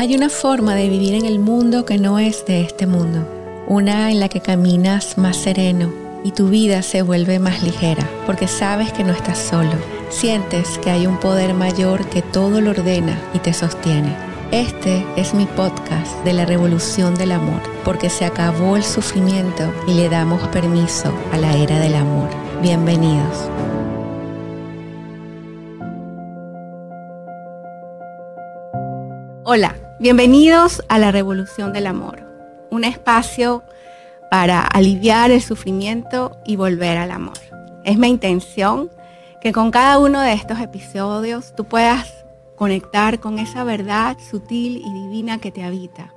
Hay una forma de vivir en el mundo que no es de este mundo, una en la que caminas más sereno y tu vida se vuelve más ligera, porque sabes que no estás solo, sientes que hay un poder mayor que todo lo ordena y te sostiene. Este es mi podcast de la revolución del amor, porque se acabó el sufrimiento y le damos permiso a la era del amor. Bienvenidos. Hola, bienvenidos a la Revolución del Amor, un espacio para aliviar el sufrimiento y volver al amor. Es mi intención que con cada uno de estos episodios tú puedas conectar con esa verdad sutil y divina que te habita,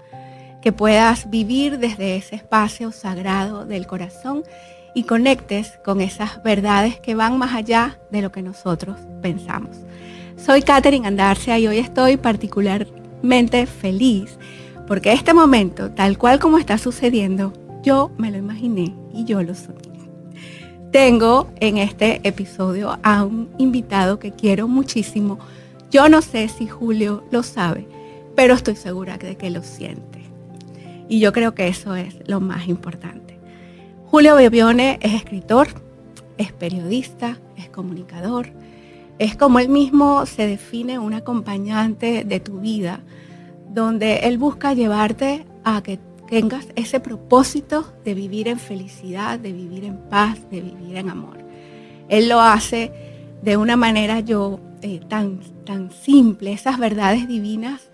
que puedas vivir desde ese espacio sagrado del corazón y conectes con esas verdades que van más allá de lo que nosotros pensamos. Soy Katherine Andarcia y hoy estoy particular feliz porque este momento, tal cual como está sucediendo, yo me lo imaginé y yo lo soñé. Tengo en este episodio a un invitado que quiero muchísimo. Yo no sé si Julio lo sabe, pero estoy segura de que lo siente. Y yo creo que eso es lo más importante. Julio Bebione es escritor, es periodista, es comunicador, es como él mismo se define un acompañante de tu vida, donde él busca llevarte a que tengas ese propósito de vivir en felicidad, de vivir en paz, de vivir en amor. Él lo hace de una manera yo eh, tan, tan simple, esas verdades divinas,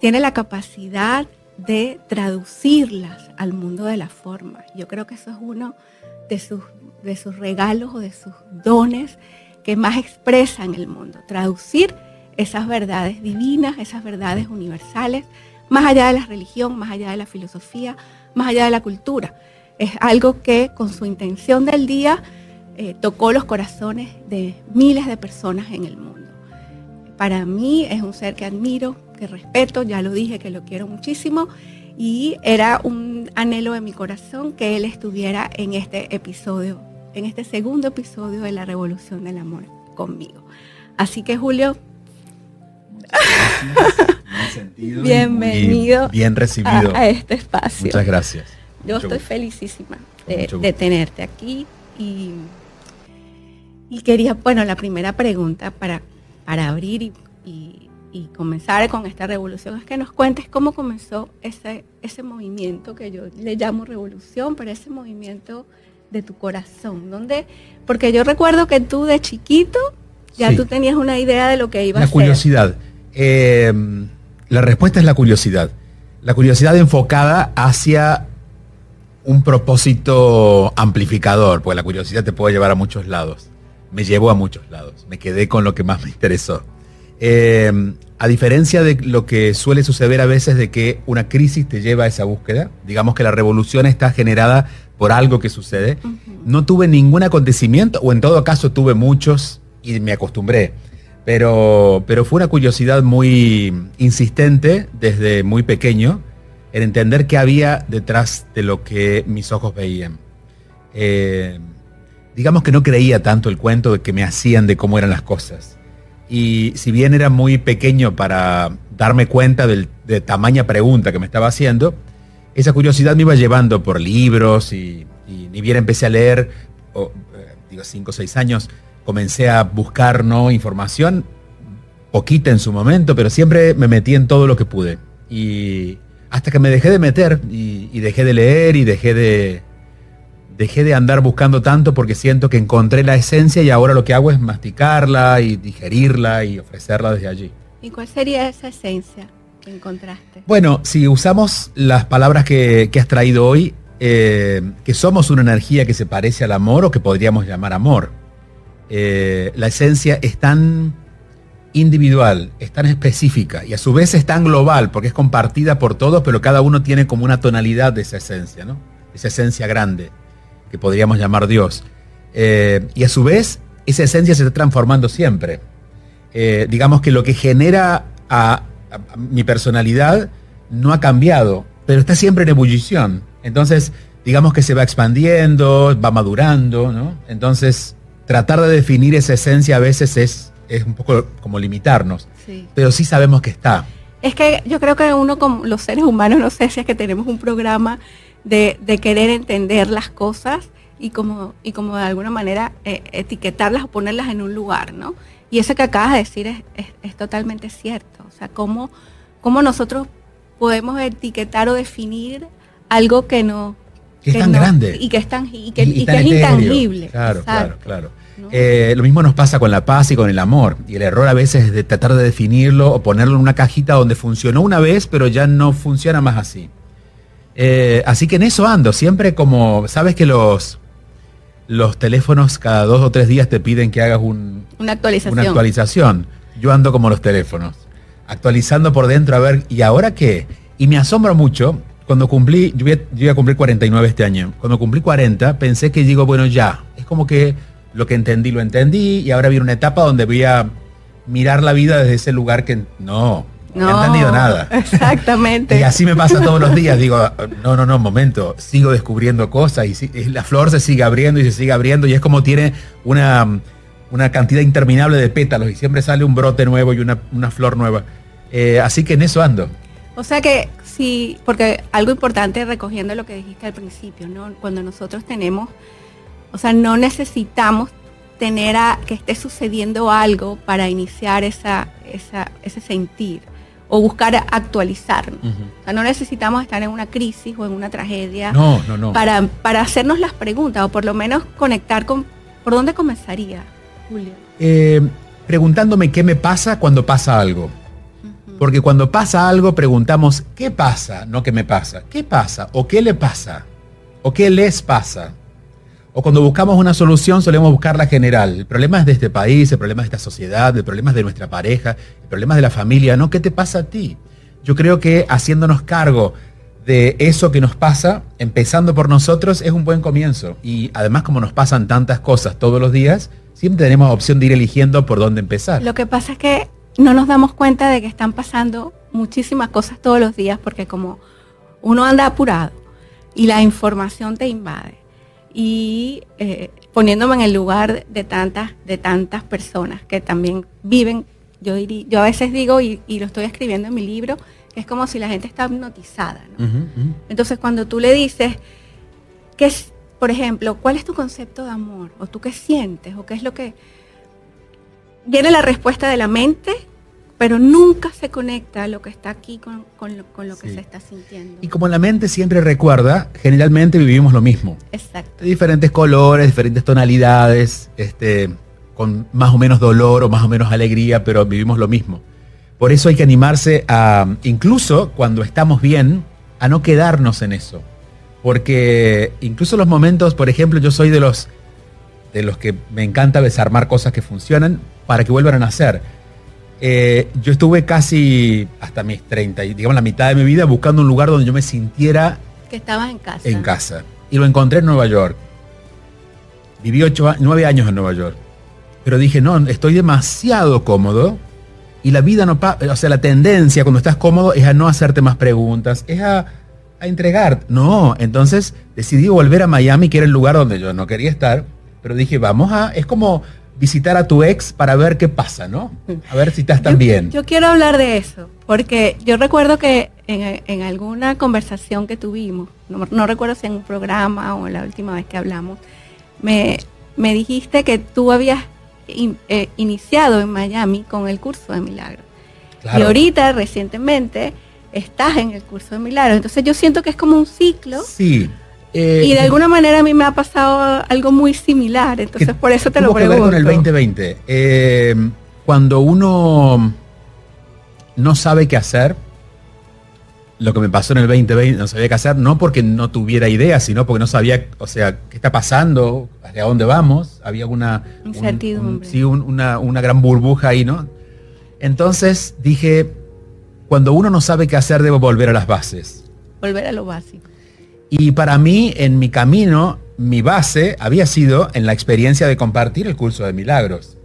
tiene la capacidad de traducirlas al mundo de la forma. Yo creo que eso es uno de sus, de sus regalos o de sus dones que más expresa en el mundo, traducir esas verdades divinas, esas verdades universales, más allá de la religión, más allá de la filosofía, más allá de la cultura. Es algo que con su intención del día eh, tocó los corazones de miles de personas en el mundo. Para mí es un ser que admiro, que respeto, ya lo dije que lo quiero muchísimo y era un anhelo de mi corazón que él estuviera en este episodio en este segundo episodio de La Revolución del Amor conmigo. Así que Julio, bienvenido bien recibido a, este espacio. Muchas gracias. Yo estoy felicísima de, tenerte aquí y, y, quería, bueno, la primera pregunta para, para abrir y, y, comenzar con esta revolución es que nos cuentes cómo comenzó ese, ese movimiento que yo le llamo revolución, pero ese movimiento de tu corazón? ¿Dónde? Porque yo recuerdo que tú de chiquito ya tú tenías una idea de lo que iba a ser. La curiosidad. Eh, la respuesta es la curiosidad. La curiosidad enfocada hacia un propósito amplificador, porque la curiosidad te puede llevar a muchos lados. Me llevó a muchos lados. Me quedé con lo que más me interesó. Eh, a diferencia de lo que suele suceder a veces de que una crisis te lleva a esa búsqueda, digamos que la revolución está generada por algo que sucede. No tuve ningún acontecimiento, o en todo caso tuve muchos y me acostumbré. Pero, pero fue una curiosidad muy insistente desde muy pequeño en entender qué había detrás de lo que mis ojos veían. Eh, digamos que no creía tanto el cuento de que me hacían de cómo eran las cosas. Y si bien era muy pequeño para darme cuenta del, de tamaña pregunta que me estaba haciendo, esa curiosidad me iba llevando por libros y, ni bien empecé a leer, o, eh, digo, cinco o seis años, comencé a buscar ¿no? información, poquita en su momento, pero siempre me metí en todo lo que pude. Y hasta que me dejé de meter y, dejé de leer y dejé de, dejé de andar buscando tanto porque siento que encontré la esencia y ahora lo que hago es masticarla y digerirla y ofrecerla desde allí. ¿Y cuál sería esa esencia? encontraste? Bueno, si usamos las palabras que, has traído hoy, eh, que somos una energía que se parece al amor o que podríamos llamar amor. Eh, la esencia es tan individual, es tan específica y a su vez es tan global porque es compartida por todos, pero cada uno tiene como una tonalidad de esa esencia, ¿no? Esa esencia grande que podríamos llamar Dios. Eh, y a su vez, esa esencia se está transformando siempre. digamos que lo que genera a, mi personalidad no ha cambiado, pero está siempre en ebullición. Entonces, digamos que se va expandiendo, va madurando, ¿no? Entonces, tratar de definir esa esencia a veces es, es un poco como limitarnos, pero sí sabemos que está. Es que yo creo que uno como los seres humanos, no sé si es que tenemos un programa de, querer entender las cosas y como, y como de alguna manera eh, etiquetarlas o ponerlas en un lugar, ¿no? Y eso que acabas de decir es, es, totalmente cierto. O sea, cómo, cómo nosotros podemos etiquetar o definir algo que no... Que es tan grande. Y que es, tan, y que, es intangible. Claro, claro, claro. Eh, lo mismo nos pasa con la paz y con el amor. Y el error a veces es de tratar de definirlo o ponerlo en una cajita donde funcionó una vez, pero ya no funciona más así. Eh, así que en eso ando, siempre como, sabes que los, los teléfonos cada dos o tres días te piden que hagas un, una, actualización. una actualización. Yo ando como los teléfonos, actualizando por dentro a ver, ¿y ahora qué? Y me asombro mucho, cuando cumplí, yo voy, a, cumplir 49 este año, cuando cumplí 40 pensé que digo, bueno, ya, es como que lo que entendí lo entendí y ahora viene una etapa donde voy a mirar la vida desde ese lugar que no, no, he entendido nada. Exactamente. y así me pasa todos los días. Digo, no, no, no, momento. Sigo descubriendo cosas y la flor se sigue abriendo y se sigue abriendo y es como tiene una, una cantidad interminable de pétalos y siempre sale un brote nuevo y una, flor nueva. Eh, así que en eso ando. O sea que sí, porque algo importante recogiendo lo que dijiste al principio, ¿no? Cuando nosotros tenemos, o sea, no necesitamos tener a que esté sucediendo algo para iniciar esa, esa, ese sentir o buscar actualizarnos. o sea, no necesitamos estar en una crisis o en una tragedia Para, para hacernos las preguntas o por lo menos conectar con... ¿Por dónde comenzaría, Julio? Eh, preguntándome qué me pasa cuando pasa algo. Porque cuando pasa algo preguntamos, ¿qué pasa? No qué me pasa. ¿Qué pasa? ¿O qué le pasa? ¿O qué les pasa? O cuando buscamos una solución solemos buscar la general. El problema es de este país, el problema es de esta sociedad, el problema es de nuestra pareja, el problema es de la familia, ¿no? ¿Qué te pasa a ti? Yo creo que haciéndonos cargo de eso que nos pasa, empezando por nosotros, es un buen comienzo. Y además como nos pasan tantas cosas todos los días, siempre tenemos opción de ir eligiendo por dónde empezar. Lo que pasa es que no nos damos cuenta de que están pasando muchísimas cosas todos los días porque como uno anda apurado y la información te invade y eh, poniéndome en el lugar de tantas, de tantas personas que también viven, yo, diría, yo a veces digo, y, lo estoy escribiendo en mi libro, que es como si la gente está hipnotizada. Entonces cuando tú le dices, ¿qué es, por ejemplo, cuál es tu concepto de amor? ¿O tú qué sientes? ¿O qué es lo que... Viene la respuesta de la mente pero nunca se conecta lo que está aquí con, lo, que se está sintiendo. Y como la mente siempre recuerda, generalmente vivimos lo mismo. Exacto. diferentes colores, diferentes tonalidades, este, con más o menos dolor o más o menos alegría, pero vivimos lo mismo. Por eso hay que animarse a, incluso cuando estamos bien, a no quedarnos en eso. Porque incluso los momentos, por ejemplo, yo soy de los, de los que me encanta desarmar cosas que funcionan para que vuelvan a nacer eh, yo estuve casi hasta mis 30, digamos la mitad de mi vida, buscando un lugar donde yo me sintiera... Que estabas en casa. En casa. Y lo encontré en Nueva York. Viví ocho, nueve años en Nueva York. Pero dije, no, estoy demasiado cómodo y la vida no pasa, o sea, la tendencia cuando estás cómodo es a no hacerte más preguntas, es a, a, entregar. No, entonces decidí volver a Miami, que era el lugar donde yo no quería estar, pero dije, vamos a, es como visitar a tu ex para ver qué pasa, ¿no? A ver si estás tan bien. Yo quiero hablar de eso, porque yo recuerdo que en, alguna conversación que tuvimos, no, recuerdo si en un programa o la última vez que hablamos, me, me dijiste que tú habías eh, iniciado en Miami con el curso de milagros. Y ahorita, recientemente, estás en el curso de milagros. Entonces yo siento que es como un ciclo. Sí. Eh, y de alguna manera a mí me ha pasado algo muy similar, entonces por eso te lo pregunto. con el 2020. Eh, cuando uno no sabe qué hacer, lo que me pasó en el 2020, no sabía qué hacer, no porque no tuviera idea, sino porque no sabía, o sea, qué está pasando, hacia dónde vamos, había una, sí, una, una gran burbuja ahí, ¿no? Entonces dije, cuando uno no sabe qué hacer, debo volver a las bases. Volver a lo básico. Y para mí, en mi camino, mi base había sido en la experiencia de compartir el curso de milagros.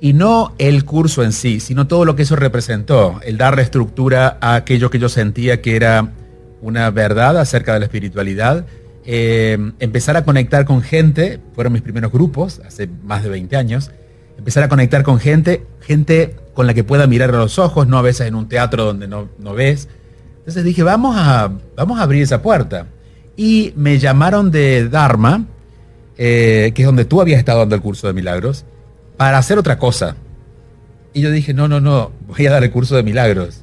Y no el curso en sí, sino todo lo que eso representó, el darle estructura a aquello que yo sentía que era una verdad acerca de la espiritualidad, eh, empezar a conectar con gente, fueron mis primeros grupos, hace más de 20 años, empezar a conectar con gente, gente con la que pueda mirar a los ojos, no a veces en un teatro donde no, no ves. Entonces dije, vamos a, vamos a abrir esa puerta. Y me llamaron de Dharma, eh, que es donde tú habías estado dando el curso de milagros, para hacer otra cosa. Y yo dije, no, no, no, voy a dar el curso de milagros.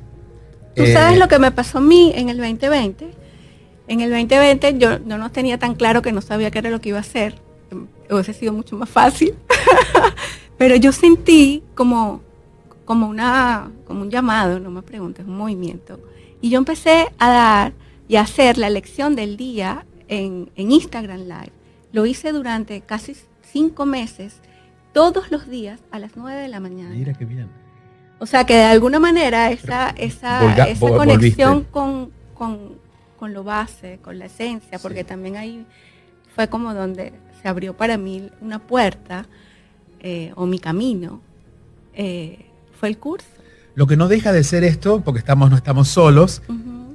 ¿Tú sabes eh, lo que me pasó a mí en el 2020? En el 2020 yo, no tenía tan claro que no sabía qué era lo que iba a hacer. Hubiese sido mucho más fácil. Pero yo sentí como, como, una, como un llamado, no me preguntes, un movimiento. Y yo empecé a dar y hacer la lección del día en, en Instagram Live. Lo hice durante casi cinco meses, todos los días a las nueve de la mañana. Mira qué bien. O sea que de alguna manera esa, esa, esa conexión con, con, con, lo base, con la esencia, porque también ahí fue como donde se abrió para mí una puerta eh, o mi camino, eh, fue el curso. Lo que no deja de ser esto, porque estamos, no estamos solos,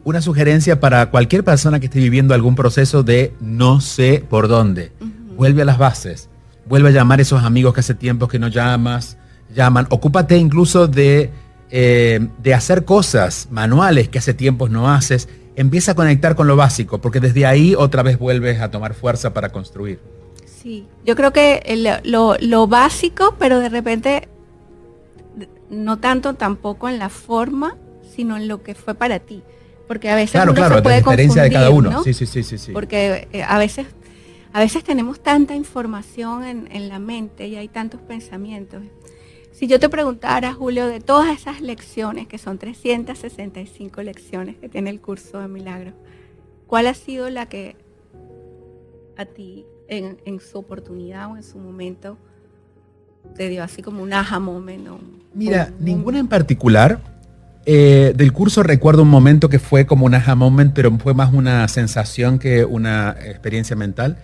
una sugerencia para cualquier persona que esté viviendo algún proceso de no sé por dónde. Vuelve a las bases, vuelve a llamar a esos amigos que hace tiempo que no llamas, llaman. Ocúpate incluso de, eh, de hacer cosas manuales que hace tiempos no haces. Empieza a conectar con lo básico, porque desde ahí otra vez vuelves a tomar fuerza para construir. Sí, yo creo que lo, lo básico, pero de repente no tanto tampoco en la forma, sino en lo que fue para ti. Porque a veces claro, claro, se puede la diferencia de cada uno. Sí, sí, sí, sí, sí. Porque eh, a veces a veces tenemos tanta información en, en, la mente y hay tantos pensamientos. Si yo te preguntara, Julio, de todas esas lecciones, que son 365 lecciones que tiene el curso de milagros, ¿cuál ha sido la que a ti en, en su oportunidad o en su momento te dio así como un aha moment? Mira, ninguna en particular, eh, del curso recuerdo un momento que fue como un aha moment, pero fue más una sensación que una experiencia mental.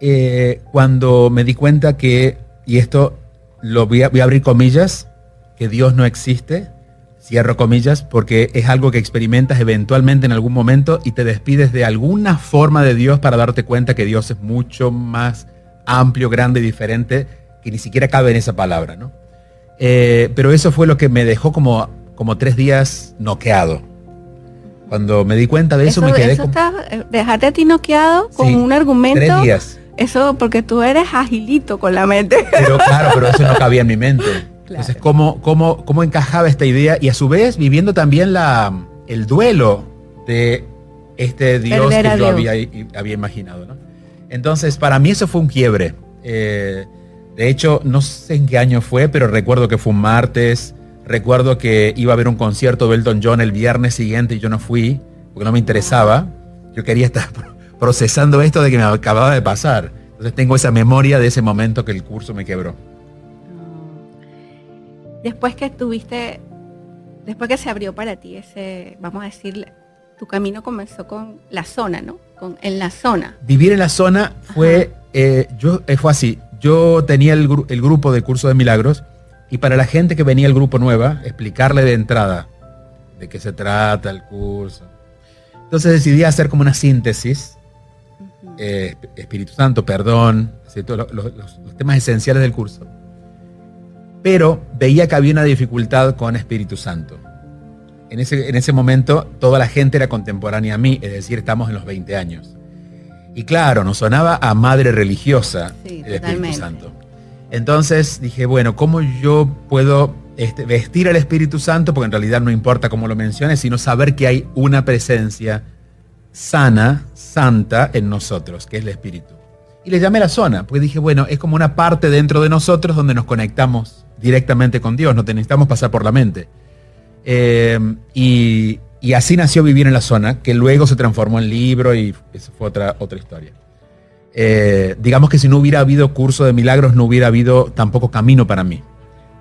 Eh, cuando me di cuenta que, y esto lo voy a, abrir comillas, que Dios no existe, cierro comillas, porque es algo que experimentas eventualmente en algún momento y te despides de alguna forma de Dios para darte cuenta que Dios es mucho más amplio, grande y diferente, que ni siquiera cabe en esa palabra, ¿no? Eh, pero eso fue lo que me dejó como como tres días noqueado. Cuando me di cuenta de eso, me quedé eso eh, dejarte a ti noqueado con un argumento. Tres días. Eso porque tú eres agilito con la mente. Pero claro, pero eso no cabía en mi mente. Entonces, ¿cómo, cómo, ¿cómo encajaba esta idea? Y a su vez, viviendo también la, el duelo de este Dios que yo había, había, imaginado. ¿no? Entonces, para mí eso fue un quiebre. Eh, de hecho, no sé en qué año fue, pero recuerdo que fue un martes. Recuerdo que iba a haber un concierto de Elton John el viernes siguiente y yo no fui porque no me interesaba. Yo quería estar procesando esto de que me acababa de pasar. Entonces tengo esa memoria de ese momento que el curso me quebró. Después que estuviste, después que se abrió para ti ese, vamos a decir, tu camino comenzó con la zona, ¿no? Con, en la zona. Vivir en la zona fue, eh, yo, eh, fue así. Yo tenía el, el grupo de curso de milagros y para la gente que venía al grupo nueva, explicarle de entrada de qué se trata el curso. Entonces decidí hacer como una síntesis, eh, Espíritu Santo, perdón, los, temas esenciales del curso. Pero veía que había una dificultad con Espíritu Santo. En ese, en ese momento toda la gente era contemporánea a mí, es decir, estamos en los 20 años. Y claro, nos sonaba a madre religiosa el Espíritu Santo. Entonces dije, bueno, ¿cómo yo puedo este, vestir al Espíritu Santo? Porque en realidad no importa cómo lo menciones, sino saber que hay una presencia sana, santa en nosotros, que es el Espíritu. Y le llamé la zona, porque dije, bueno, es como una parte dentro de nosotros donde nos conectamos directamente con Dios, no necesitamos pasar por la mente. Eh, y, y, así nació Vivir en la Zona, que luego se transformó en libro y eso fue otra, otra historia. Eh, digamos que si no hubiera habido curso de milagros, no hubiera habido tampoco camino para mí.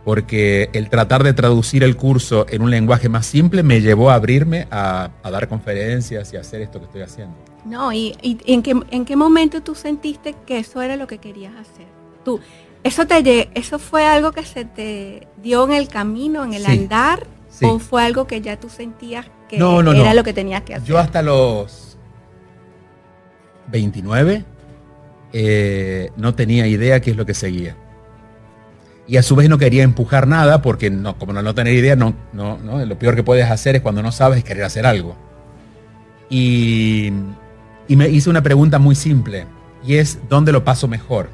Porque el tratar de traducir el curso en un lenguaje más simple me llevó a abrirme a, dar conferencias y a hacer esto que estoy haciendo. No, y, en, qué, en, qué, momento tú sentiste que eso era lo que querías hacer? Tú, ¿eso, te, eso fue algo que se te dio en el camino, en el andar? ¿O fue algo que ya tú sentías que era lo que tenías que hacer? Yo hasta los 29 eh, no tenía idea qué es lo que seguía. y a su vez no quería empujar nada porque no, como no, no tener idea, no, no, lo peor que puedes hacer es cuando no sabes es querer hacer algo. Y, y me hice una pregunta muy simple y es ¿dónde lo paso mejor?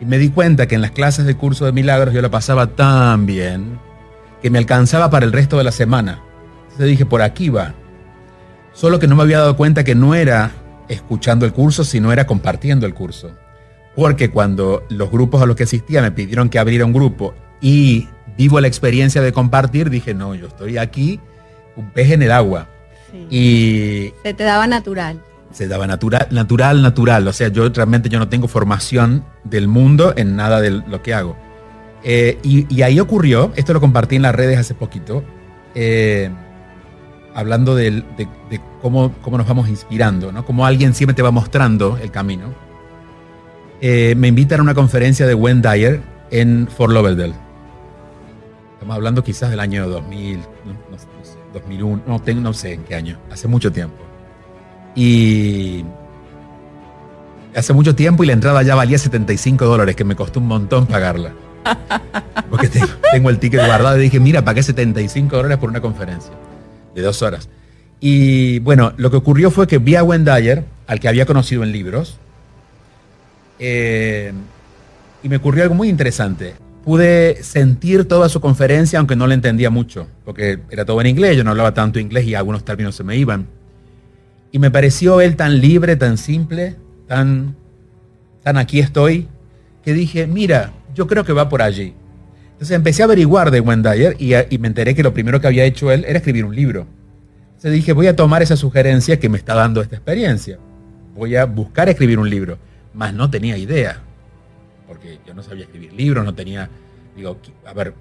Y me di cuenta que en las clases de curso de milagros yo lo pasaba tan bien que me alcanzaba para el resto de la semana. Entonces dije, por aquí va. Solo que no me había dado cuenta que no era escuchando el curso, sino era compartiendo el curso. Porque cuando los grupos a los que asistía me pidieron que abriera un grupo y vivo la experiencia de compartir, dije, no, yo estoy aquí, un pez en el agua. Y se te daba natural. Se daba natural, natural, natural. O sea, yo realmente yo no tengo formación del mundo en nada de lo que hago. Eh, y, ahí ocurrió, esto lo compartí en las redes hace poquito, eh, hablando de, cómo, cómo, nos vamos inspirando, ¿no? Cómo alguien siempre te va mostrando el camino. Eh, me invitan a una conferencia de Wendy Dyer en Fort Lauderdale. Estamos hablando quizás del año 2000, no, sé, 2001, no, tengo, no sé en qué año, hace mucho tiempo. Y hace mucho tiempo y la entrada ya valía 75 dólares, que me costó un montón pagarla. Porque tengo, el ticket guardado y dije, mira, pagué 75 dólares por una conferencia de dos horas. Y bueno, lo que ocurrió fue que vi a Wendayer, al que había conocido en libros, eh, y me ocurrió algo muy interesante. Pude sentir toda su conferencia, aunque no la entendía mucho, porque era todo en inglés, yo no hablaba tanto inglés y algunos términos se me iban. Y me pareció él tan libre, tan simple, tan, tan aquí estoy, que dije, mira, yo creo que va por allí. Entonces empecé a averiguar de Wendayer y, y me enteré que lo primero que había hecho él era escribir un libro. Entonces dije, voy a tomar esa sugerencia que me está dando esta experiencia. Voy a buscar escribir un libro más no tenía idea, porque yo no sabía escribir libros, no tenía, digo, a ver,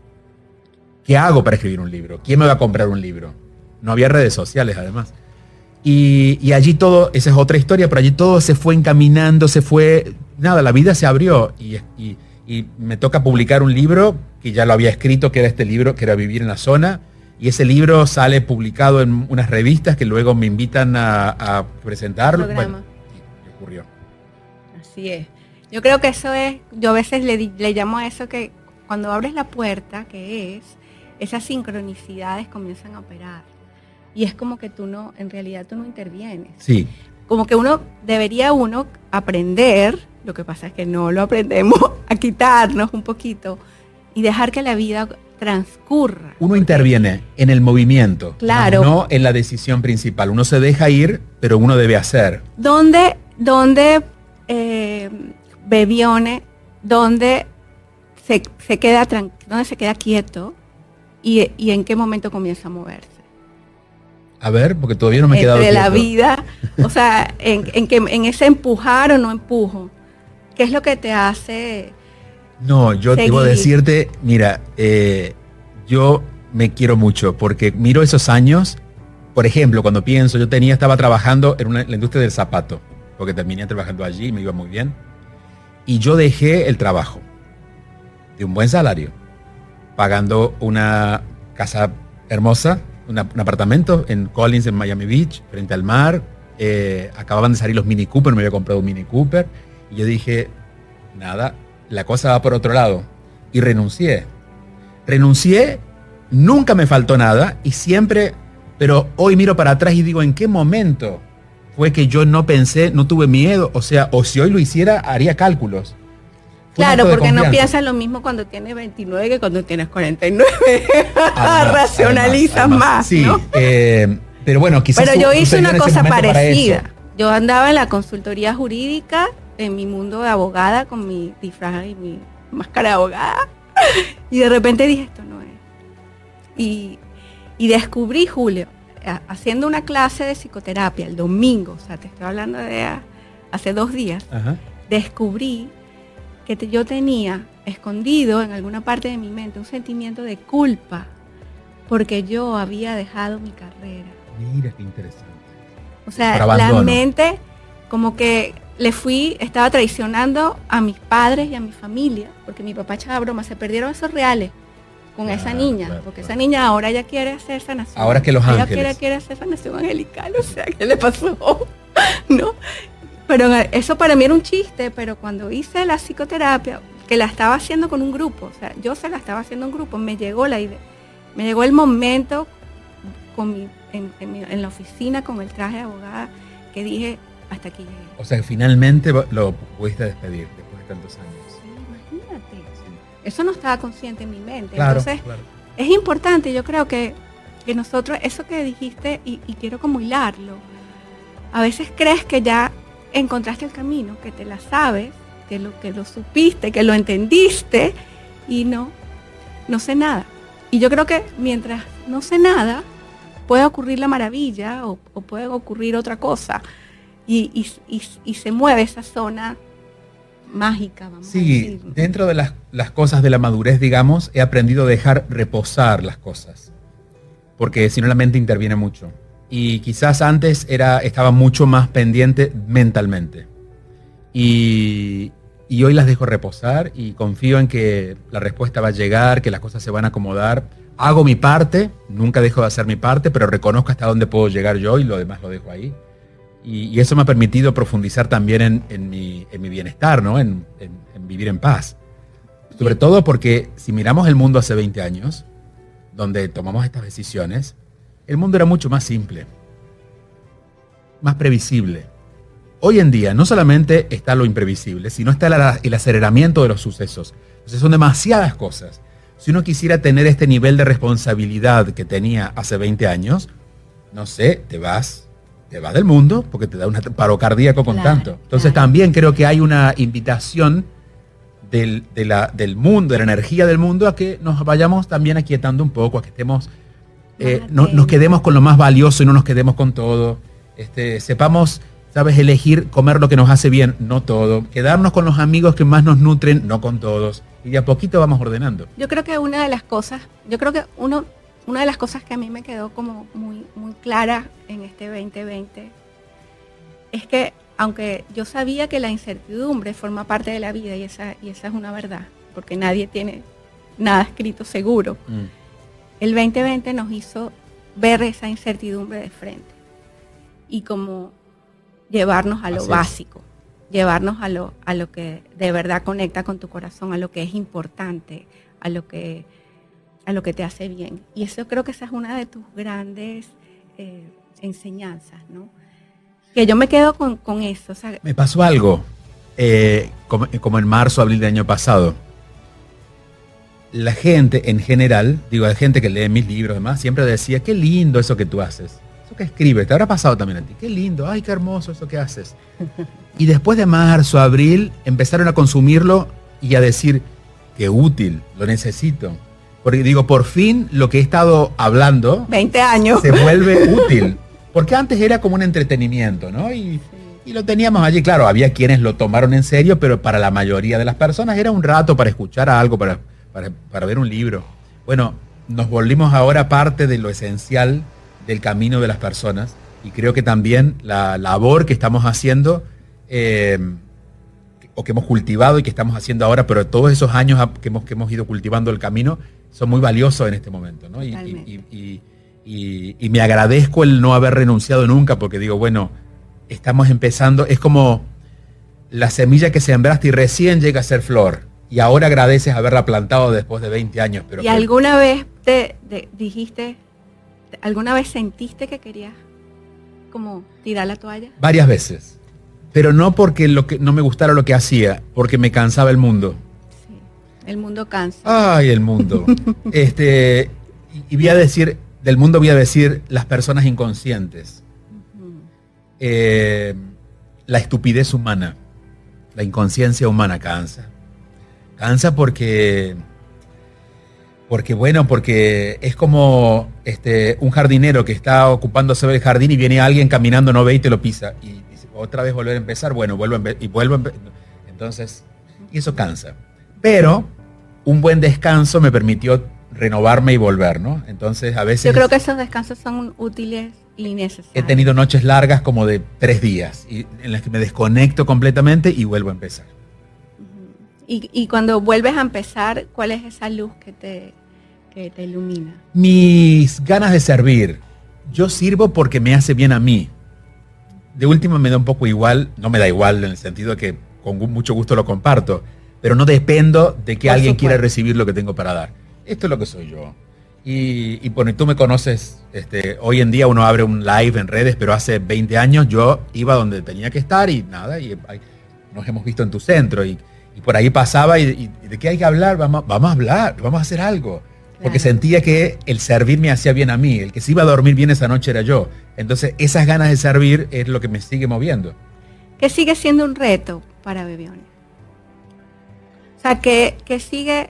¿qué hago para escribir un libro? ¿Quién me va a comprar un libro? No había redes sociales además. Y, allí todo, esa es otra historia, pero allí todo se fue encaminando, se fue, nada, la vida se abrió y, me toca publicar un libro que ya lo había escrito, que era este libro, que era Vivir en la Zona, y ese libro sale publicado en unas revistas que luego me invitan a, presentarlo. Bueno, ocurrió. Así es. Yo creo que eso es, yo a veces le, le llamo a eso que cuando abres la puerta, que es, esas sincronicidades comienzan a operar. Y es como que tú no, en realidad tú no intervienes. Sí. Como que uno, debería uno aprender, lo que pasa es que no lo aprendemos, a quitarnos un poquito y dejar que la vida transcurra. Uno interviene en el movimiento, claro. no en la decisión principal. Uno se deja ir, pero uno debe hacer. ¿Dónde, dónde eh, Bebione, donde se, queda donde se queda quieto y, en qué momento comienza a moverse. A ver, porque todavía no me he quedado De la vida, o sea, en, que, en ese empujar o no empujo. ¿Qué es lo que te hace? No, yo debo decirte, mira, eh, yo me quiero mucho porque miro esos años. Por ejemplo, cuando pienso, yo tenía, estaba trabajando en, en la industria del zapato porque terminé trabajando allí y me iba muy bien. Y yo dejé el trabajo de un buen salario, pagando una casa hermosa, un apartamento en Collins, en Miami Beach, frente al mar. Eh, acababan de salir los Mini Cooper, me había comprado un Mini Cooper. Y yo dije, nada, la cosa va por otro lado. Y renuncié. Renuncié, nunca me faltó nada y siempre, pero hoy miro para atrás y digo, ¿en qué momento fue que yo no pensé, no tuve miedo, o sea, o si hoy lo hiciera, haría cálculos. claro, porque no piensas lo mismo cuando tienes 29 que cuando tienes 49. Racionalizas más. Sí, eh, pero bueno, quizás. Pero yo hice una cosa parecida. Yo andaba en la consultoría jurídica, en mi mundo de abogada, con mi disfraz y mi máscara de abogada. Y de repente dije, esto no es. Y, y descubrí, Julio, haciendo una clase de psicoterapia el domingo, o sea, te estoy hablando de hace dos días, descubrí que yo tenía escondido en alguna parte de mi mente un sentimiento de culpa porque yo había dejado mi carrera. Mira qué interesante. O sea, la mente como que le fui, estaba traicionando a mis padres y a mi familia, porque mi papá echaba broma, se perdieron esos reales con esa niña, porque esa niña ahora ya quiere hacer sanación. Ahora que los ángeles. Ella quiere, quiere hacer sanación angelical, o sea, ¿qué le pasó? ¿No? Pero eso para mí era un chiste, pero cuando hice la psicoterapia, que la estaba haciendo con un grupo, o sea, yo se la estaba haciendo un grupo, me llegó la idea, me llegó el momento con mi, en, la oficina con el traje de abogada que dije, hasta aquí llegué. O sea, que finalmente lo pudiste despedir después de tantos años. Sí, imagínate. Eso no estaba consciente en mi mente. Entonces, es importante, yo creo que, que nosotros, eso que dijiste, y, y quiero como hilarlo, a veces crees que ya encontraste el camino, que te la sabes, que lo, que lo supiste, que lo entendiste y no, no sé nada. Y yo creo que mientras no sé nada, puede ocurrir la maravilla o, puede ocurrir otra cosa. Y, se mueve esa zona mágica. Vamos sí, dentro de las, las, cosas de la madurez, digamos, he aprendido a dejar reposar las cosas. Porque si no la mente interviene mucho. Y quizás antes era, estaba mucho más pendiente mentalmente. Y, y hoy las dejo reposar y confío en que la respuesta va a llegar, que las cosas se van a acomodar. Hago mi parte, nunca dejo de hacer mi parte, pero reconozco hasta dónde puedo llegar yo y lo demás lo dejo ahí. Y, eso me ha permitido profundizar también en, mi, bienestar, ¿no? En, en, vivir en paz. Sobre todo porque si miramos el mundo hace 20 años, donde tomamos estas decisiones, el mundo era mucho más simple, más previsible Hoy en día no solamente está lo imprevisible, sino está el aceleramiento de los sucesos. Entonces son demasiadas cosas. Si uno quisiera tener este nivel de responsabilidad que tenía hace 20 años, no sé, te vas, te vas del mundo porque te da un paro cardíaco con tanto. Entonces también creo que hay una invitación del, del mundo, de la energía del mundo, a que nos vayamos también aquietando un poco, a que estemos, eh, no, nos quedemos con lo más valioso y no nos quedemos con todo. Este, sepamos sabes elegir comer lo que nos hace bien, no todo, quedarnos con los amigos que más nos nutren, no con todos, y de a poquito vamos ordenando. Yo creo que una de las cosas, yo creo que uno, una de las cosas que a mí me quedó como muy, muy clara en este 2020 es que aunque yo sabía que la incertidumbre forma parte de la vida y esa, y esa es una verdad, porque nadie tiene nada escrito seguro, mm. el 2020 nos hizo ver esa incertidumbre de frente. Y como llevarnos a lo básico, llevarnos a lo, a lo que de verdad conecta con tu corazón, a lo que es importante, a lo que, a lo que te hace bien. Y eso creo que esa es una de tus grandes eh, enseñanzas, ¿no? Que yo me quedo con, eso. me pasó algo, eh, como, como, en marzo, abril del año pasado. La gente en general, digo, la gente que lee mis libros y demás, siempre decía, qué lindo eso que tú haces que escribes, te habrá pasado también a ti. Qué lindo, ay, qué hermoso eso que haces. Y después de marzo, abril, empezaron a consumirlo y a decir, qué útil, lo necesito. Porque digo, por fin lo que he estado hablando... 20 años. Se vuelve útil. Porque antes era como un entretenimiento, ¿no? Y, lo teníamos allí, claro, había quienes lo tomaron en serio, pero para la mayoría de las personas era un rato para escuchar algo, para, para, para ver un libro. Bueno, nos volvimos ahora parte de lo esencial del camino de las personas y creo que también la labor que estamos haciendo eh, o que hemos cultivado y que estamos haciendo ahora, pero todos esos años que hemos, que hemos ido cultivando el camino son muy valiosos en este momento. ¿no? Y, y, me agradezco el no haber renunciado nunca porque digo, bueno, estamos empezando, es como la semilla que sembraste y recién llega a ser flor. Y ahora agradeces haberla plantado después de 20 años. Pero ¿Y alguna vez te dijiste, ¿Alguna vez sentiste que querías como tirar la toalla? Varias veces. Pero no porque lo que, no me gustara lo que hacía, porque me cansaba el mundo. El mundo cansa. Ay, el mundo. este, y, voy a decir, del mundo voy a decir las personas inconscientes. Eh, la estupidez humana, la inconsciencia humana cansa. Cansa porque porque bueno, porque es como este, un jardinero que está ocupándose del jardín y viene alguien caminando, no ve y te lo pisa. Y, otra vez volver a empezar, bueno, vuelvo a y vuelvo a Entonces, y eso cansa. Pero un buen descanso me permitió renovarme y volver, ¿no? Entonces, a veces... Yo creo que esos descansos son útiles y necesarios. He tenido noches largas como de tres días, y, en las que me desconecto completamente y vuelvo a empezar. Y, y, cuando vuelves a empezar, ¿cuál es esa luz que te, que te ilumina? Mis ganas de servir. Yo sirvo porque me hace bien a mí. De última me da un poco igual, no me da igual en el sentido de que con mucho gusto lo comparto, pero no dependo de que alguien quiera recibir lo que tengo para dar. Esto es lo que soy yo. Y, bueno, tú me conoces, este, hoy en día uno abre un live en redes, pero hace 20 años yo iba donde tenía que estar y nada, y nos hemos visto en tu centro y, por ahí pasaba y, de qué hay que hablar, vamos, vamos a hablar, vamos a hacer algo. Porque sentía que el servir me hacía bien a mí, el que se iba a dormir bien esa noche era yo. Entonces esas ganas de servir es lo que me sigue moviendo. Que sigue siendo un reto para Bebione. O sea, que, sigue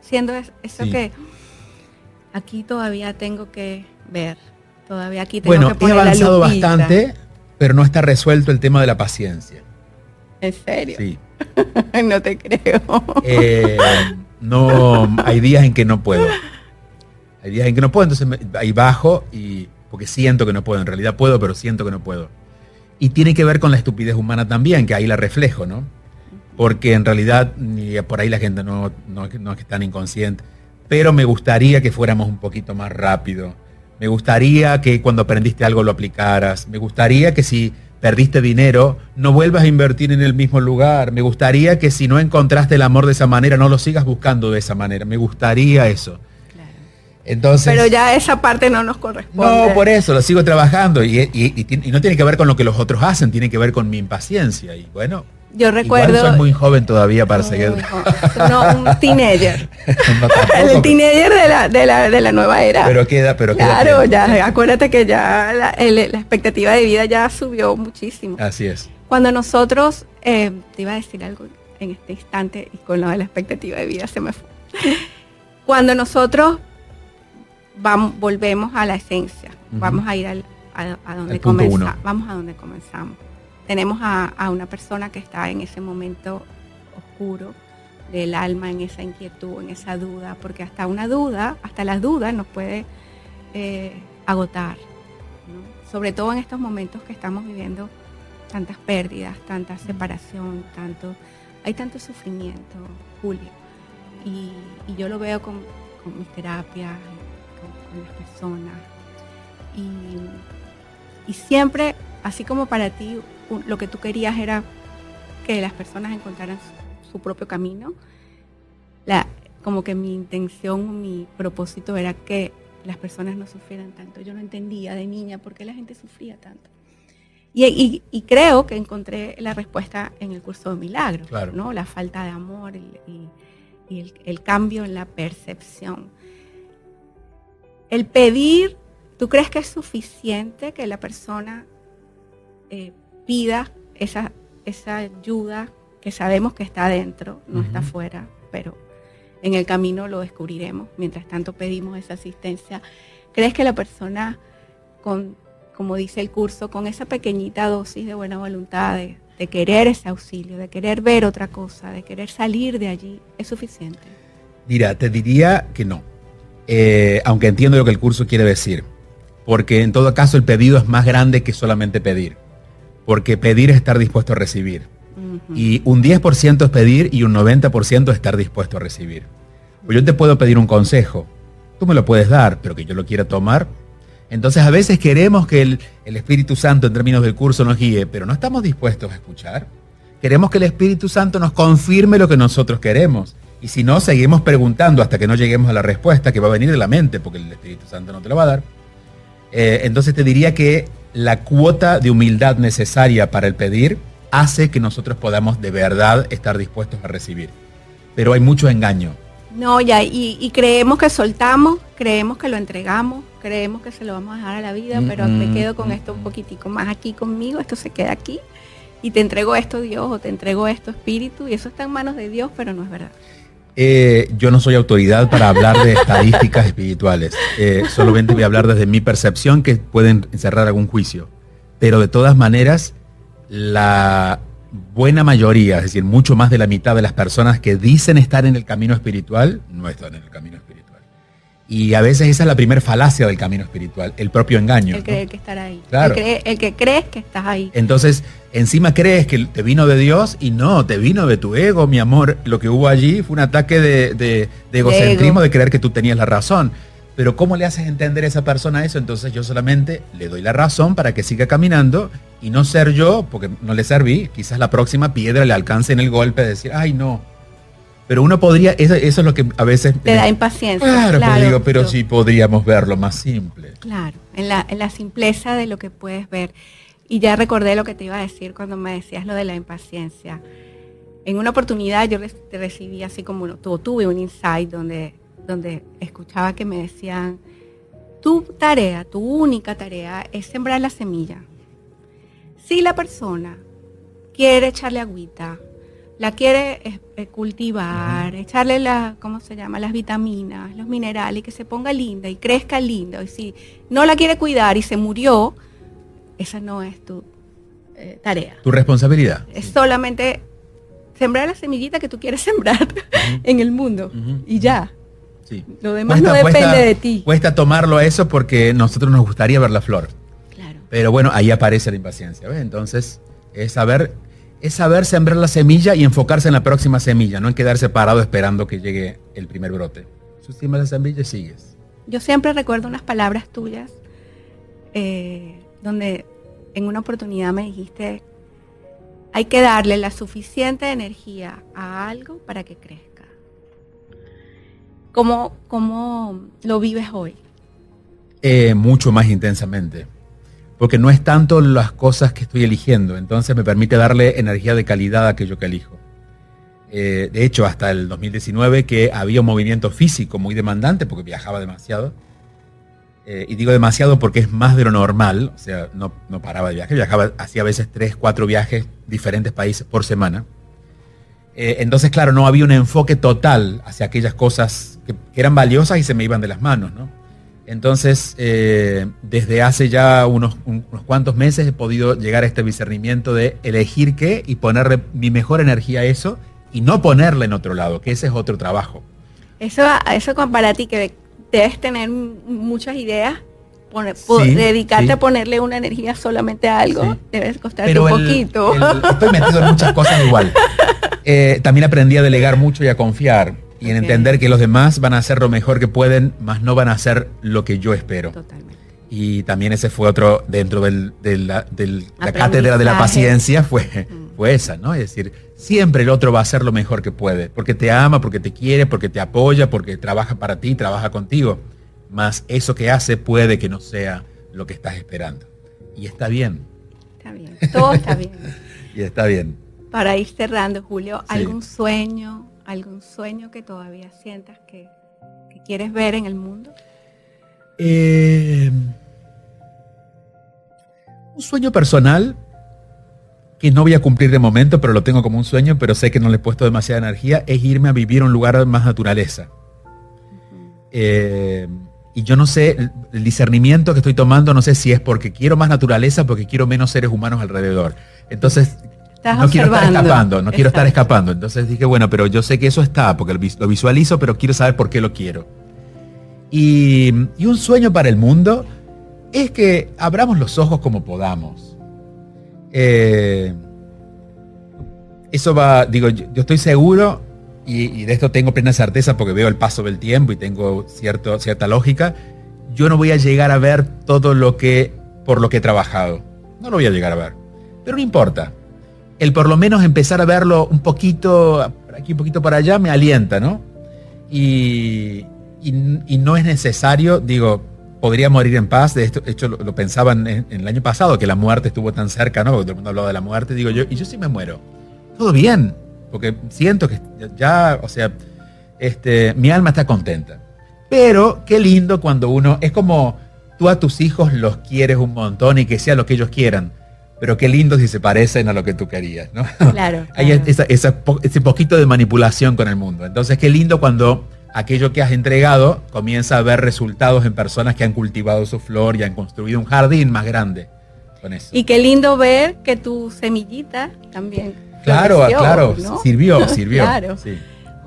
siendo eso que aquí todavía tengo que ver. Todavía aquí tengo que poner he avanzado bastante, pero no está resuelto el tema de la paciencia. ¿En serio? Sí. no te creo. Eh, no, hay días en que no puedo. Hay días en que no puedo, entonces ahí bajo y porque siento que no puedo. En realidad puedo, pero siento que no puedo. Y tiene que ver con la estupidez humana también, que ahí la reflejo, ¿no? Porque en realidad por ahí la gente no, no, no es tan inconsciente, pero me gustaría que fuéramos un poquito más rápido. Me gustaría que cuando aprendiste algo lo aplicaras. Me gustaría que si perdiste dinero, no vuelvas a invertir en el mismo lugar. Me gustaría que si no encontraste el amor de esa manera, no lo sigas buscando de esa manera. Me gustaría eso. Entonces, Pero ya esa parte no nos corresponde. No, por eso, lo sigo trabajando y, y, no tiene que ver con lo que los otros hacen, tiene que ver con mi impaciencia. Y bueno, yo recuerdo. Igual soy muy joven todavía para seguir. No, un teenager. el teenager de la, de, la, de la nueva era. Pero queda, pero Claro, ya, acuérdate que ya la, expectativa de vida ya subió muchísimo. Así es. Cuando nosotros, eh, te iba a decir algo en este instante y con lo de la expectativa de vida se me fue. Cuando nosotros vamos, volvemos a la esencia, vamos a ir al, a, donde comenzamos, vamos a donde comenzamos tenemos a, una persona que está en ese momento oscuro del alma, en esa inquietud, en esa duda, porque hasta una duda, hasta la duda nos puede eh, agotar, sobre todo en estos momentos que estamos viviendo tantas pérdidas, tanta separación, tanto, hay tanto sufrimiento, Julio, y, yo lo veo con, mis terapias, con, las personas, y, y siempre, así como para ti lo que tú querías era que las personas encontraran su, propio camino. La, como que mi intención, mi propósito era que las personas no sufrieran tanto. Yo no entendía de niña por qué la gente sufría tanto. Y, creo que encontré la respuesta en el curso de milagros, ¿no? La falta de amor y, el, cambio en la percepción. El pedir, ¿tú crees que es suficiente que la persona eh, pida esa, esa ayuda que sabemos que está adentro, no está afuera, pero en el camino lo descubriremos. Mientras tanto pedimos esa asistencia. ¿Crees que la persona con, como dice el curso, con esa pequeñita dosis de buena voluntad, de, querer ese auxilio, de querer ver otra cosa, de querer salir de allí, es suficiente? Mira, te diría que no. Eh, aunque entiendo lo que el curso quiere decir. Porque en todo caso el pedido es más grande que solamente pedir porque pedir es estar dispuesto a recibir. Y un 10% es pedir y un 90% es estar dispuesto a recibir. Pues yo te puedo pedir un consejo, tú me lo puedes dar, pero que yo lo quiera tomar. Entonces a veces queremos que el, el Espíritu Santo en términos del curso nos guíe, pero no estamos dispuestos a escuchar. Queremos que el Espíritu Santo nos confirme lo que nosotros queremos. Y si no, seguimos preguntando hasta que no lleguemos a la respuesta que va a venir de la mente, porque el Espíritu Santo no te lo va a dar. Eh, entonces te diría que la cuota de humildad necesaria para el pedir hace que nosotros podamos de verdad estar dispuestos a recibir. Pero hay mucho engaño. No, ya, y, creemos que soltamos, creemos que lo entregamos, creemos que se lo vamos a dejar a la vida, pero me quedo con esto un poquitico más aquí conmigo, esto se queda aquí, y te entrego esto Dios o te entrego esto Espíritu, y eso está en manos de Dios, pero no es verdad. Eh, yo no soy autoridad para hablar de estadísticas espirituales. Eh, solamente voy a hablar desde mi percepción que pueden encerrar algún juicio. Pero de todas maneras, la buena mayoría, es decir, mucho más de la mitad de las personas que dicen estar en el camino espiritual, no están en el camino espiritual. Y a veces esa es la primera falacia del camino espiritual, el propio engaño. El creer que estar ahí. Claro. El, que crees que estás ahí. Entonces, encima crees que te vino de Dios y no, te vino de tu ego, mi amor. Lo que hubo allí fue un ataque de, egocentrismo, de, creer que tú tenías la razón. Pero ¿cómo le haces entender a esa persona eso? Entonces yo solamente le doy la razón para que siga caminando y no ser yo, porque no le serví. Quizás la próxima piedra le alcance en el golpe de decir, ay no, Pero uno podría, eso, es lo que a veces... Te da impaciencia. Claro, pero, digo, pero sí podríamos verlo más simple. Claro, en la, en la simpleza de lo que puedes ver. Y ya recordé lo que te iba a decir cuando me decías lo de la impaciencia. En una oportunidad yo te recibí así como tuve un insight donde, donde escuchaba que me decían, tu tarea, tu única tarea es sembrar la semilla. Si la persona quiere echarle agüita, la quiere eh, cultivar, echarle la, ¿cómo se llama? Las vitaminas, los minerales, y que se ponga linda y crezca linda. Y si no la quiere cuidar y se murió, esa no es tu eh, tarea. Tu responsabilidad. Es solamente sembrar la semillita que tú quieres sembrar en el mundo y ya. Sí. Lo demás no depende de ti. Cuesta tomarlo a eso porque nosotros nos gustaría ver la flor. Claro. Pero bueno, ahí aparece la impaciencia. Entonces, es saber, es saber sembrar la semilla y enfocarse en la próxima semilla, no en quedarse parado esperando que llegue el primer brote. Tú la semilla y sigues. Yo siempre recuerdo unas palabras tuyas eh, donde en una oportunidad me dijiste, hay que darle la suficiente energía a algo para que crezca. ¿Cómo, cómo lo vives hoy? Eh, mucho más intensamente. Porque no es tanto las cosas que estoy eligiendo, entonces me permite darle energía de calidad a aquello que elijo. Eh, de hecho, hasta el 2019 que había un movimiento físico muy demandante porque viajaba demasiado, eh, y digo demasiado porque es más de lo normal, o sea, no, no paraba de viajar, viajaba, hacía a veces tres, cuatro viajes diferentes países por semana. Eh, entonces, claro, no había un enfoque total hacia aquellas cosas que, eran valiosas y se me iban de las manos, ¿no? Entonces, eh, desde hace ya unos, unos, cuantos meses he podido llegar a este discernimiento de elegir qué y ponerle mi mejor energía a eso y no ponerle en otro lado, que ese es otro trabajo. Eso, eso para ti que debes tener muchas ideas, dedicarte a ponerle una energía solamente a algo, debes costarte un poquito. estoy metido en muchas cosas igual. Eh, también aprendí a delegar mucho y a confiar y en entender que los demás van a hacer lo mejor que pueden, más no van a hacer lo que yo espero. Totalmente. Y también ese fue otro, dentro de la, cátedra de la paciencia, fue, mm. fue esa, ¿no? Es decir, siempre el otro va a hacer lo mejor que puede, porque te ama, porque te quiere, porque te apoya, porque trabaja para ti, trabaja contigo. Más eso que hace puede que no sea lo que estás esperando. Y está bien. Está bien, todo está bien. y está bien. Para ir cerrando, Julio, ¿algún sueño, algún sueño que todavía sientas que, quieres ver en el mundo? Eh, un sueño personal que no voy a cumplir de momento, pero lo tengo como un sueño, pero sé que no le he puesto demasiada energía, es irme a vivir a un lugar más naturaleza. Eh, y yo no sé, el discernimiento que estoy tomando, no sé si es porque quiero más naturaleza, porque quiero menos seres humanos alrededor. Entonces, no quiero estar escapando, no quiero estar escapando. Entonces dije, bueno, pero yo sé que eso está, porque lo visualizo, pero quiero saber por qué lo quiero. Y, y un sueño para el mundo es que abramos los ojos como podamos eh, eso va, digo, yo, estoy seguro y, de esto tengo plena certeza porque veo el paso del tiempo y tengo cierto, cierta lógica. Yo no voy a llegar a ver todo lo que, por lo que he trabajado. No lo voy a llegar a ver. Pero no importa. El por lo menos empezar a verlo un poquito, aquí, un poquito para allá, me alienta, ¿no? Y, y no es necesario, digo, podría morir en paz. De hecho, lo, pensaban en, el año pasado, que la muerte estuvo tan cerca, ¿no? Porque todo el mundo hablaba de la muerte. Digo yo, y yo sí me muero. Todo bien, porque siento que ya, o sea, este, mi alma está contenta. Pero qué lindo cuando uno, es como tú a tus hijos los quieres un montón y que sea lo que ellos quieran. Pero qué lindo si se parecen a lo que tú querías, ¿no? Claro. Hay ese poquito de manipulación con el mundo. Entonces, qué lindo cuando aquello que has entregado comienza a ver resultados en personas que han cultivado su flor y han construido un jardín más grande con eso. Y qué lindo ver que tu semillita también. Claro, claro, sirvió, sirvió. claro.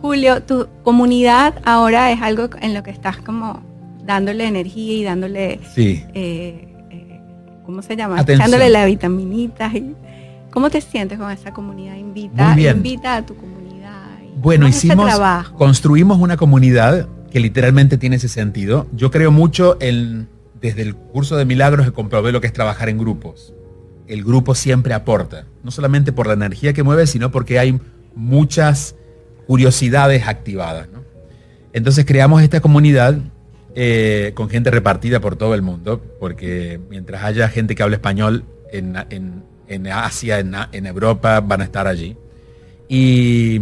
Julio, tu comunidad ahora es algo en lo que estás como dándole energía y dándole, sí. Eh, eh, ¿cómo se llama? Echándole la vitaminita. ¿Cómo te sientes con esa comunidad? Invita, invita a tu comunidad bueno, hicimos, construimos una comunidad que literalmente tiene ese sentido. Yo creo mucho en, desde el curso de milagros que comprobé lo que es trabajar en grupos. El grupo siempre aporta, no solamente por la energía que mueve, sino porque hay muchas curiosidades activadas. ¿no? Entonces creamos esta comunidad eh, con gente repartida por todo el mundo, porque mientras haya gente que hable español en, Asia, en, Europa, van a estar allí. Y,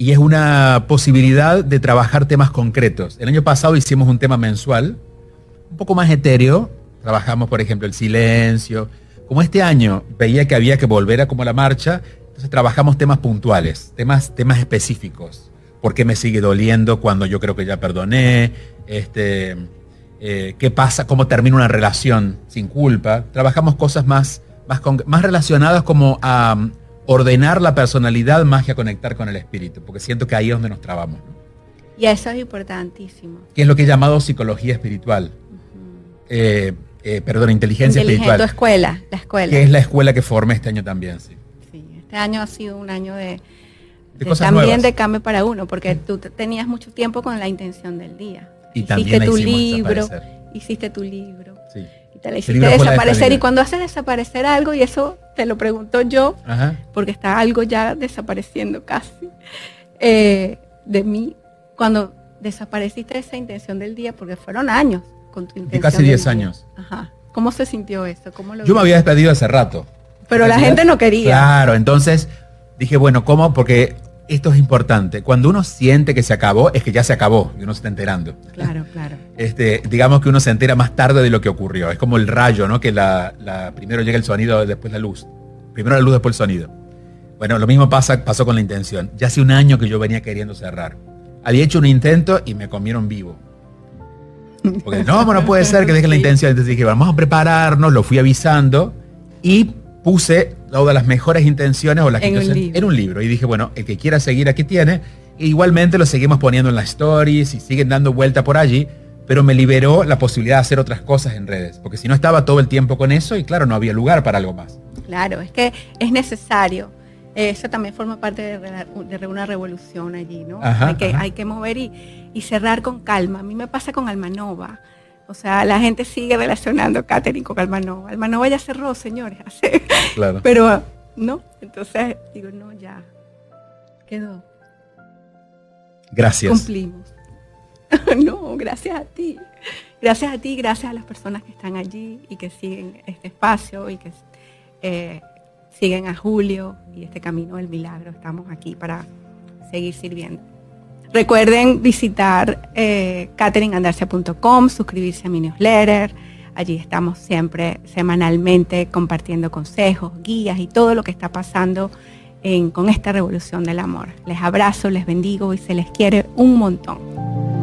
y es una posibilidad de trabajar temas concretos. El año pasado hicimos un tema mensual, un poco más etéreo. Trabajamos, por ejemplo, el silencio. Como este año veía que había que volver a como la marcha, entonces trabajamos temas puntuales, temas, temas específicos por qué me sigue doliendo cuando yo creo que ya perdoné, este, eh, qué pasa, cómo termina una relación sin culpa. Trabajamos cosas más, más, más relacionadas como a ordenar la personalidad más que a conectar con el espíritu, porque siento que ahí es donde nos trabamos. Y eso es importantísimo. Que es lo que he llamado psicología espiritual. Eh, eh, perdón, inteligencia espiritual. Tu escuela, la escuela. Que es la escuela que formé este año también, sí. Sí, este año ha sido un año de, también de cambio para uno, porque tú tenías mucho tiempo con la intención del día. Y hiciste tu libro, hiciste tu libro. Y te la hiciste desaparecer. Y cuando haces desaparecer algo, y eso te lo pregunto yo, porque está algo ya desapareciendo casi eh, de mí, cuando desapareciste esa intención del día, porque fueron años con tu intención. casi 10 años. Ajá. ¿Cómo se sintió eso? ¿Cómo yo me había despedido hace rato. Pero la gente no quería. Claro, entonces dije, bueno, ¿cómo? Porque esto es importante. Cuando uno siente que se acabó, es que ya se acabó y uno se está enterando. Claro, claro. Este, digamos que uno se entera más tarde de lo que ocurrió. Es como el rayo, ¿no? Que la, primero llega el sonido, después la luz. Primero la luz, después el sonido. Bueno, lo mismo pasa, pasó con la intención. Ya hace un año que yo venía queriendo cerrar. Había hecho un intento y me comieron vivo. Porque no, no puede ser que dejen la intención. Entonces dije, vamos a prepararnos, lo fui avisando y puse todas las mejores intenciones o las en, un en un libro. Y dije, bueno, el que quiera seguir aquí tiene. E igualmente lo seguimos poniendo en las stories y siguen dando vuelta por allí, pero me liberó la posibilidad de hacer otras cosas en redes, porque si no estaba todo el tiempo con eso y claro, no había lugar para algo más. Claro, es que es necesario. Eso también forma parte de, una revolución allí, ¿no? hay, que, hay que mover y, y cerrar con calma. A mí me pasa con Almanova o sea, la gente sigue relacionando catering con Almanova. Almanova ya cerró, señores. Claro. Pero no, entonces digo, no, ya quedó. Gracias. Cumplimos. no, gracias a ti. Gracias a ti, gracias a las personas que están allí y que siguen este espacio y que eh, siguen a Julio y este camino del milagro. Estamos aquí para seguir sirviendo. Recuerden visitar eh, suscribirse a mi newsletter. Allí estamos siempre semanalmente compartiendo consejos, guías y todo lo que está pasando con esta revolución del amor. Les abrazo, les bendigo y se les quiere un montón.